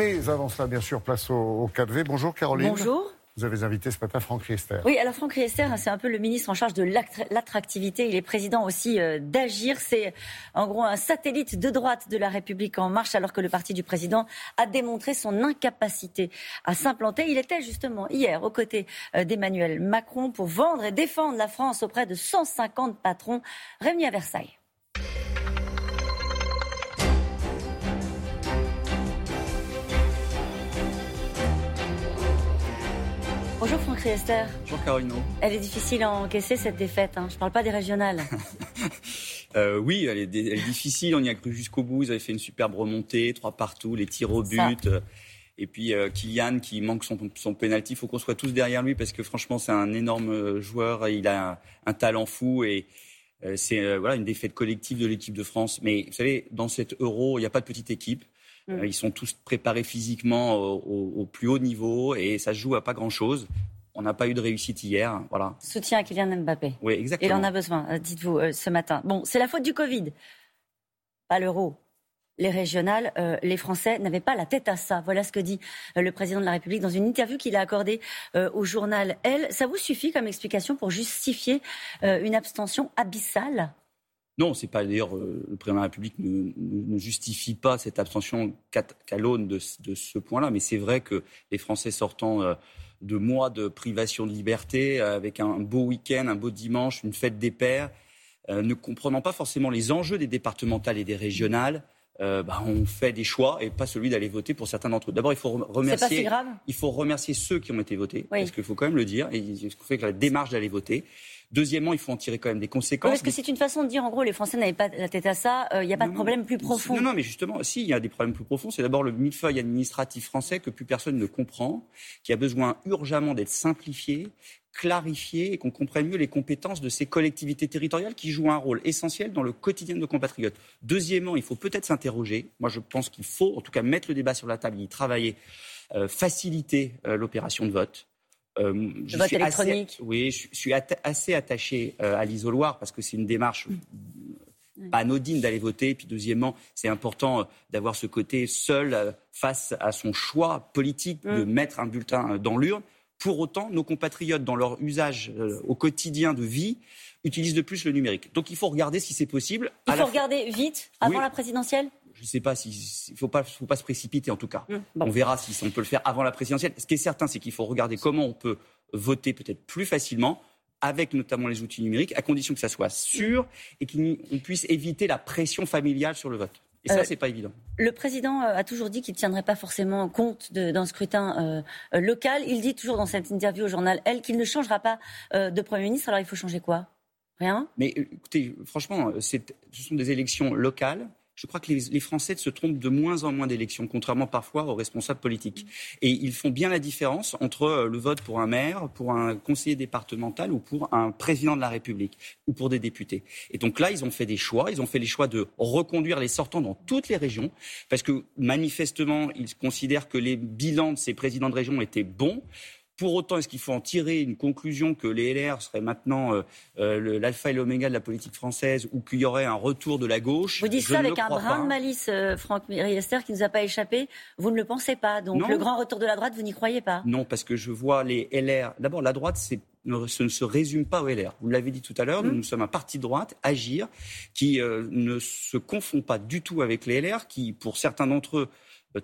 Mais avant cela, bien sûr, place au, au 4V. Bonjour Caroline. Bonjour. Vous avez invité ce matin Franck Riester. Oui, alors Franck Riester, c'est un peu le ministre en charge de l'attractivité. Il est président aussi euh, d'Agir. C'est en gros un satellite de droite de la République en marche, alors que le parti du président a démontré son incapacité à s'implanter. Il était justement hier aux côtés euh, d'Emmanuel Macron pour vendre et défendre la France auprès de 150 patrons réunis à Versailles. Bonjour Franck Riester. Bonjour Caroline. Elle est difficile à encaisser cette défaite. Hein. Je ne parle pas des régionales. euh, oui, elle est, elle est, difficile. On y a cru jusqu'au bout. Ils avaient fait une superbe remontée, trois partout, les tirs au but. Et puis euh, Kylian qui manque son, son penalty. Il faut qu'on soit tous derrière lui parce que franchement, c'est un énorme euh, joueur. Il a un, un talent fou et euh, c'est voilà une défaite collective de l'équipe de France. Mais vous savez, dans cet Euro, il n'y a pas de petite équipe. Mm. Ils sont tous préparés physiquement au, au, plus haut niveau et ça se joue à pas grand-chose. On n'a pas eu de réussite hier. Voilà. Soutien à Kylian Mbappé. Oui, exactement. Il en a besoin, euh, dites-vous, euh, ce matin. Bon, c'est la faute du Covid. Pas l'euro. Les régionales, euh, les Français n'avaient pas la tête à ça. Voilà ce que dit euh, le président de la République dans une interview qu'il a accordée euh, au journal Elle. Ça vous suffit comme explication pour justifier une abstention abyssale? Non, c'est pas d'ailleurs le président de la République ne, justifie pas cette abstention qu'à l'aune de, ce point-là, mais c'est vrai que les Français sortant de mois de privation de liberté, avec un beau week-end, un beau dimanche, une fête des pères, ne comprenant pas forcément les enjeux des départementales et des régionales, euh, bah, on fait des choix et pas celui d'aller voter pour certains d'entre eux. D'abord, il faut remercier. Il faut remercier ceux qui ont été votés, parce qu'il faut quand même le dire. Et ce qu'on fait que la démarche d'aller voter. Deuxièmement, il faut en tirer quand même des conséquences. parce que c'est une façon de dire, en gros, les Français n'avaient pas la tête à ça, il euh, n'y a pas de problème plus profond. Non, non, mais justement, si, il y a des problèmes plus profonds. C'est d'abord le millefeuille administratif français que plus personne ne comprend, qui a besoin urgemment d'être simplifié, clarifier et qu'on comprenne mieux les compétences de ces collectivités territoriales qui jouent un rôle essentiel dans le quotidien de nos compatriotes. Deuxièmement, il faut peut-être s'interroger. Moi, je pense qu'il faut, en tout cas, mettre le débat sur la table, y travailler, euh, faciliter euh, l'opération de vote. Euh, le vote électronique. oui, je, suis assez attaché à l'isoloir parce que c'est une démarche pas anodine d'aller voter. Puis deuxièmement, c'est important d'avoir ce côté seul face à son choix politique de mm. mettre un bulletin dans l'urne. Pour autant, nos compatriotes, dans leur usage euh, au quotidien de vie, utilisent de plus le numérique. Donc il faut regarder si c'est possible. Il faut regarder vite, avant la présidentielle? Je ne sais pas s'il ne faut pas, faut pas se précipiter en tout cas. Hum, on verra si on peut le faire avant la présidentielle. Ce qui est certain, c'est qu'il faut regarder comment on peut voter peut-être plus facilement avec notamment les outils numériques, à condition que ça soit sûr et qu'on puisse éviter la pression familiale sur le vote. Et ça, euh, c'est pas évident. Le président euh, a toujours dit qu'il ne tiendrait pas forcément compte d'un scrutin euh, local. Il dit toujours dans cette interview au journal Elle qu'il ne changera pas de Premier ministre. Alors il faut changer quoi? Rien? Mais écoutez, franchement, ce sont des élections locales je crois que les, Français se trompent de moins en moins d'élections, contrairement parfois aux responsables politiques. Et ils font bien la différence entre euh, le vote pour un maire, pour un conseiller départemental ou pour un président de la République ou pour des députés. Et donc là, ils ont fait des choix. Ils ont fait les choix de reconduire les sortants dans toutes les régions, parce que manifestement, ils considèrent que les bilans de ces présidents de région étaient bons. Pour autant, est-ce qu'il faut en tirer une conclusion que les LR seraient maintenant euh, euh, l'alpha et l'oméga de la politique française ou qu'il y aurait un retour de la gauche? Vous dites ça avec un brin de malice, euh, Franck Riester, qui ne nous a pas échappé. Vous ne le pensez pas. Donc le grand retour de la droite, vous n'y croyez pas? Non, parce que je vois les LR. D'abord, la droite, ce ne se résume pas aux LR. Vous l'avez dit tout à l'heure, nous, mmh. sommes un parti de droite, Agir, qui ne se confond pas du tout avec les LR, qui, pour certains d'entre eux,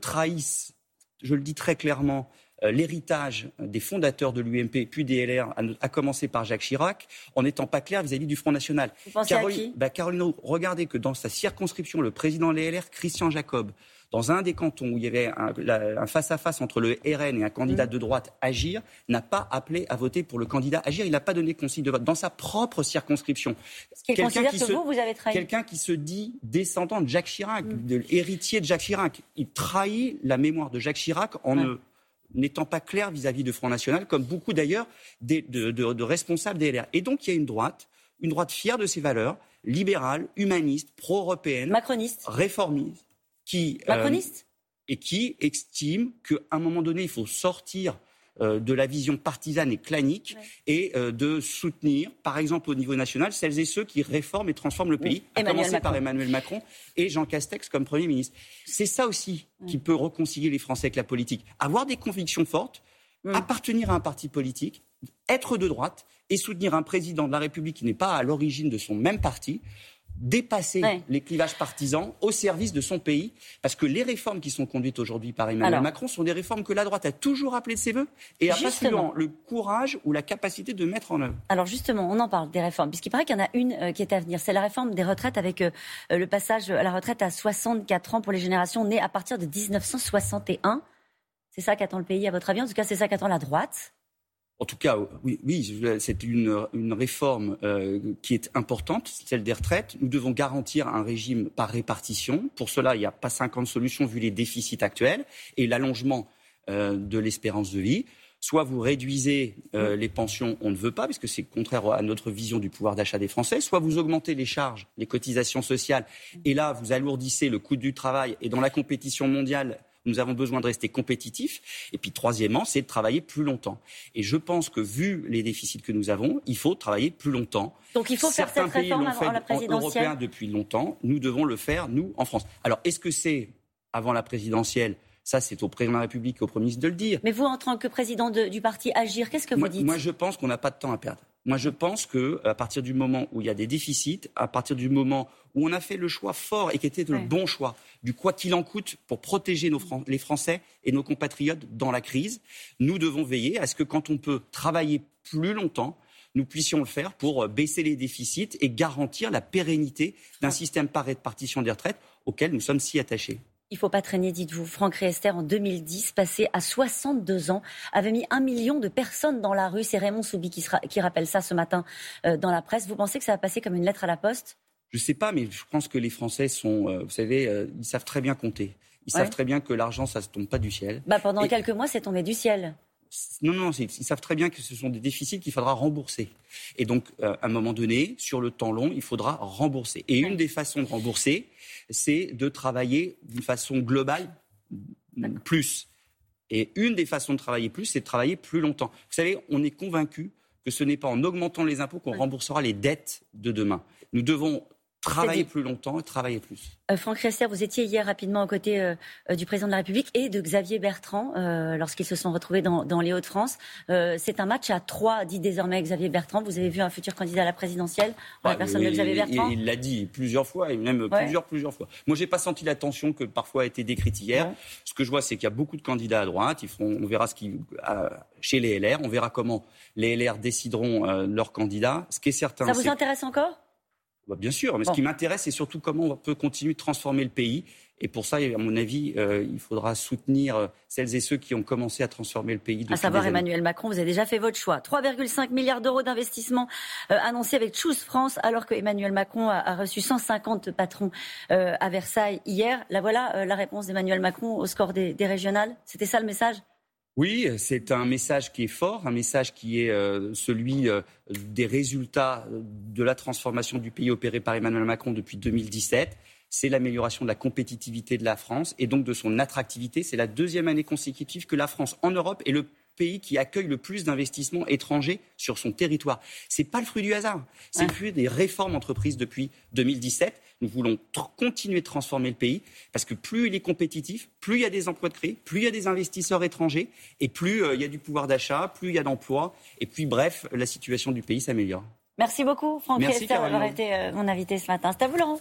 trahissent, je le dis très clairement, euh, l'héritage des fondateurs de l'UMP puis des LR, à, commencer par Jacques Chirac, en n'étant pas clair vis-à-vis du Front National. Vous pensez Caroline, à qui? Bah, Caroline, regardez que dans sa circonscription, le président des LR, Christian Jacob, dans un des cantons où il y avait un face-à-face entre le RN et un candidat mm. de droite, Agir, n'a pas appelé à voter pour le candidat Agir. Il n'a pas donné consigne de vote dans sa propre circonscription. Quelqu'un qui. Quelqu'un qui se dit descendant de Jacques Chirac, mm. de héritier de Jacques Chirac. Il trahit la mémoire de Jacques Chirac en ne n'étant pas clair vis-à-vis de Front National, comme beaucoup d'ailleurs de, de, responsables des LR. Et donc il y a une droite, une droite fière de ses valeurs, libérale, humaniste, pro-européenne, macroniste, réformiste, qui euh, macroniste et qui estime qu'à un moment donné il faut sortir de la vision partisane et clanique et euh, de soutenir, par exemple au niveau national, celles et ceux qui réforment et transforment le pays, à commencer par Emmanuel Macron et Jean Castex comme Premier ministre. C'est ça aussi qui peut réconcilier les Français avec la politique. Avoir des convictions fortes, appartenir à un parti politique, être de droite et soutenir un président de la République qui n'est pas à l'origine de son même parti, dépasser les clivages partisans au service de son pays, parce que les réformes qui sont conduites aujourd'hui par Emmanuel Macron sont des réformes que la droite a toujours appelées de ses voeux et a pas souvent le courage ou la capacité de mettre en œuvre. Alors justement, on en parle des réformes, puisqu'il paraît qu'il y en a une euh, qui est à venir, c'est la réforme des retraites avec euh, euh, le passage à la retraite à 64 ans pour les générations nées à partir de 1961. C'est ça qu'attend le pays, à votre avis? En tout cas, c'est ça qu'attend la droite en tout cas, oui, oui c'est une, une, réforme euh, qui est importante, celle des retraites. Nous devons garantir un régime par répartition. Pour cela, il n'y a pas 50 solutions vu les déficits actuels et l'allongement euh, de l'espérance de vie. Soit vous réduisez euh, les pensions, on ne veut pas, parce que c'est contraire à notre vision du pouvoir d'achat des Français. Soit vous augmentez les charges, les cotisations sociales, et là vous alourdissez le coût du travail. Et dans la compétition mondiale, nous avons besoin de rester compétitifs. Et puis, troisièmement, c'est de travailler plus longtemps. Et je pense que, vu les déficits que nous avons, il faut travailler plus longtemps. Donc, il faut faire cette réforme avant la présidentielle. Européens depuis longtemps. Nous devons le faire, nous, en France. Alors, est-ce que c'est avant la présidentielle? Ça, c'est au président de la République et au Premier ministre de le dire. Mais vous, en tant que président du parti Agir, qu'est-ce que vous dites? Moi, je pense qu'on n'a pas de temps à perdre. Moi, je pense que à partir du moment où il y a des déficits, à partir du moment où on a fait le choix fort et qui était le bon choix, du quoi qu'il en coûte pour protéger les Français et nos compatriotes dans la crise, nous devons veiller à ce que quand on peut travailler plus longtemps, nous puissions le faire pour euh, baisser les déficits et garantir la pérennité d'un système par répartition des retraites auquel nous sommes si attachés. Il ne faut pas traîner, dites-vous. Franck Riester, en 2010, passé à 62 ans, avait mis un million de personnes dans la rue. C'est Raymond Soubi qui, qui, rappelle ça ce matin euh, dans la presse. Vous pensez que ça va passer comme une lettre à la poste? Je ne sais pas, mais je pense que les Français sont, euh, vous savez, euh, ils savent très bien compter. Ils savent très bien que l'argent, ça ne tombe pas du ciel. Bah, pendant quelques mois, c'est tombé du ciel. Non, non, ils savent très bien que ce sont des déficits qu'il faudra rembourser. Et donc, à un moment donné, sur le temps long, il faudra rembourser. Et une des façons de rembourser, c'est de travailler d'une façon globale plus. Et une des façons de travailler plus, c'est de travailler plus longtemps. Vous savez, on est convaincu que ce n'est pas en augmentant les impôts qu'on remboursera les dettes de demain. Nous devons Travailler plus longtemps et travailler plus. Euh, Franck Rester, vous étiez hier rapidement aux côtés euh, euh, du président de la République et de Xavier Bertrand lorsqu'ils se sont retrouvés dans, les Hauts-de-France. c'est un match à trois, dit désormais Xavier Bertrand. Vous avez vu un futur candidat à la présidentielle la bah, personne de Xavier Bertrand Il l'a dit plusieurs fois, et même plusieurs, plusieurs fois. Moi, j'ai pas senti la tension que parfois a été décrite hier. Ce que je vois, c'est qu'il y a beaucoup de candidats à droite. Ils feront, on verra ce qui chez les LR. On verra comment les LR décideront leurs candidats. Ce qui est certain. Ça vous intéresse encore? Bah, bien sûr, mais ce qui m'intéresse, c'est surtout comment on peut continuer de transformer le pays. Et pour ça, à mon avis, euh, il faudra soutenir euh, celles et ceux qui ont commencé à transformer le pays. À savoir Emmanuel Macron, vous avez déjà fait votre choix. 3,5 milliards d'euros d'investissement euh, annoncés avec Choose France, alors que Emmanuel Macron a, reçu 150 patrons à Versailles hier. Là voilà la réponse d'Emmanuel Macron au score des régionales. C'était ça le message? Oui, c'est un message qui est fort, un message qui est euh, celui euh, des résultats de la transformation du pays opérée par Emmanuel Macron depuis 2017. C'est l'amélioration de la compétitivité de la France et donc de son attractivité. C'est la deuxième année consécutive que la France en Europe est le pays qui accueille le plus d'investissements étrangers sur son territoire. Ce n'est pas le fruit du hasard, c'est le fruit des réformes entreprises depuis 2017. Nous voulons continuer de transformer le pays parce que plus il est compétitif, plus il y a des emplois de créer, plus il y a des investisseurs étrangers et plus euh, il y a du pouvoir d'achat, plus il y a d'emplois et puis bref, la situation du pays s'améliore. Merci beaucoup, Franck Merci, d'avoir été euh, mon invité ce matin. C'est à vous, Laurent.